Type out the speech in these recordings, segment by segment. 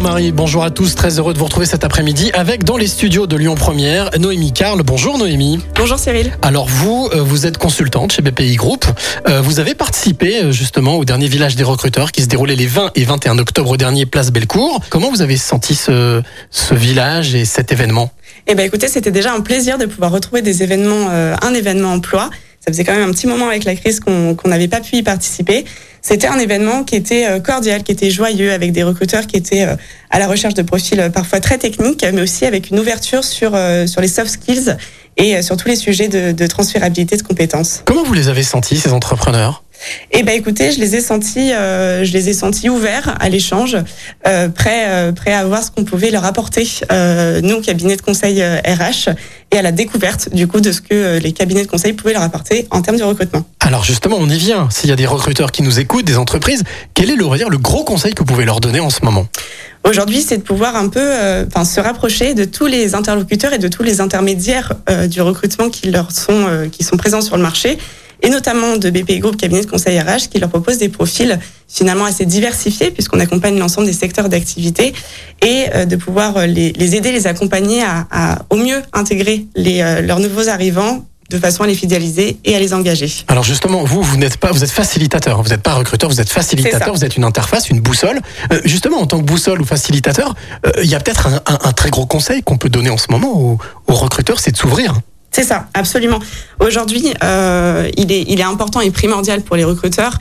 Marie, bonjour à tous, très heureux de vous retrouver cet après-midi avec dans les studios de Lyon Première, Noémie Carl. Bonjour Noémie. Bonjour Cyril. Alors vous, euh, vous êtes consultante chez BPI Group. Euh, vous avez participé euh, justement au dernier village des recruteurs qui se déroulait les 20 et 21 octobre dernier, place Bellecour. Comment vous avez senti ce, ce village et cet événement? Eh ben écoutez, c'était déjà un plaisir de pouvoir retrouver des événements, un événement emploi. Ça faisait quand même un petit moment avec la crise qu'on n'avait pas pu y participer. C'était un événement qui était euh, cordial, qui était joyeux, avec des recruteurs qui étaient euh, à la recherche de profils euh, parfois très techniques, mais aussi avec une ouverture sur, sur les soft skills et sur tous les sujets de, de transférabilité de compétences. Comment vous les avez sentis, ces entrepreneurs? Eh ben écoutez, je les ai sentis, euh, je les ai sentis ouverts à l'échange, euh, prêts, euh, prêts à voir ce qu'on pouvait leur apporter, euh, nous cabinet de conseil RH, et à la découverte du coup de ce que les cabinets de conseil pouvaient leur apporter en termes de recrutement. Alors justement, on y vient. S'il y a des recruteurs qui nous écoutent, des entreprises, quel est le, le gros conseil que vous pouvez leur donner en ce moment? Aujourd'hui, c'est de pouvoir un peu, enfin, se rapprocher de tous les interlocuteurs et de tous les intermédiaires du recrutement qui leur sont, qui sont présents sur le marché et notamment de BPI Group Cabinet de Conseil RH qui leur propose des profils finalement assez diversifiés puisqu'on accompagne l'ensemble des secteurs d'activité et euh, de pouvoir euh, les, les, aider, les accompagner à, à au mieux intégrer les, euh, leurs nouveaux arrivants de façon à les fidéliser et à les engager. Alors justement, vous, vous n'êtes pas, vous êtes facilitateur, hein. vous n'êtes pas recruteur, vous êtes facilitateur, vous êtes une interface, une boussole. Euh, justement, en tant que boussole ou facilitateur, il y a peut-être un, un, un, très gros conseil qu'on peut donner en ce moment aux, aux recruteurs, c'est de s'ouvrir. C'est ça, absolument. Aujourd'hui, euh, il, est, il est important et primordial pour les recruteurs,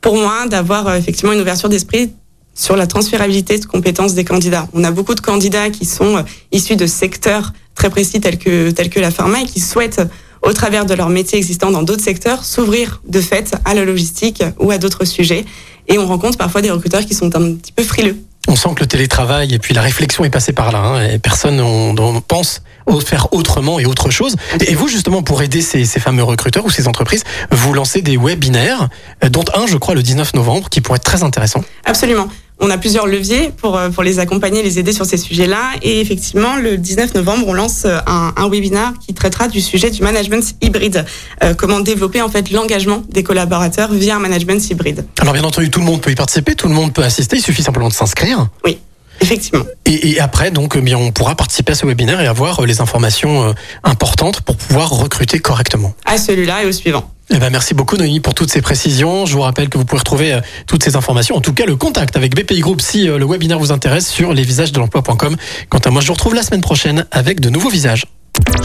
pour moi, d'avoir euh, effectivement une ouverture d'esprit sur la transférabilité de compétences des candidats. On a beaucoup de candidats qui sont euh, issus de secteurs très précis tels que, tels que la pharma et qui souhaitent, au travers de leur métier existant dans d'autres secteurs, s'ouvrir de fait à la logistique ou à d'autres sujets. Et on rencontre parfois des recruteurs qui sont un petit peu frileux on sent que le télétravail et puis la réflexion est passée par là. Hein, et personne ne pense faire autrement et autre chose. Et vous, justement, pour aider ces, ces, fameux recruteurs ou ces entreprises, vous lancez des webinaires, euh, dont un, je crois, le 19 novembre, qui pourrait être très intéressant. Absolument on a plusieurs leviers pour, euh, pour les accompagner, les aider sur ces sujets-là. Et effectivement, le 19 novembre, on lance euh, un, un webinaire qui traitera du sujet du management hybride. Euh, comment développer en fait l'engagement des collaborateurs via un management hybride. Alors bien entendu, tout le monde peut y participer, tout le monde peut assister, il suffit simplement de s'inscrire. Oui. Effectivement. Et, et, après, donc, eh bien, on pourra participer à ce webinaire et avoir les informations importantes pour pouvoir recruter correctement. À celui-là et au suivant. Eh ben merci beaucoup Noémie pour toutes ces précisions. Je vous rappelle que vous pouvez retrouver euh, toutes ces informations, en tout cas le contact avec BPI Group si euh, le webinaire vous intéresse sur lesvisagesdelemploi.com. Quant à moi, je vous retrouve la semaine prochaine avec de nouveaux visages.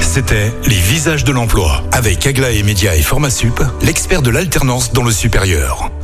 C'était Les Visages de l'Emploi avec Aglaé Média et Formasup, l'expert de l'alternance dans le supérieur.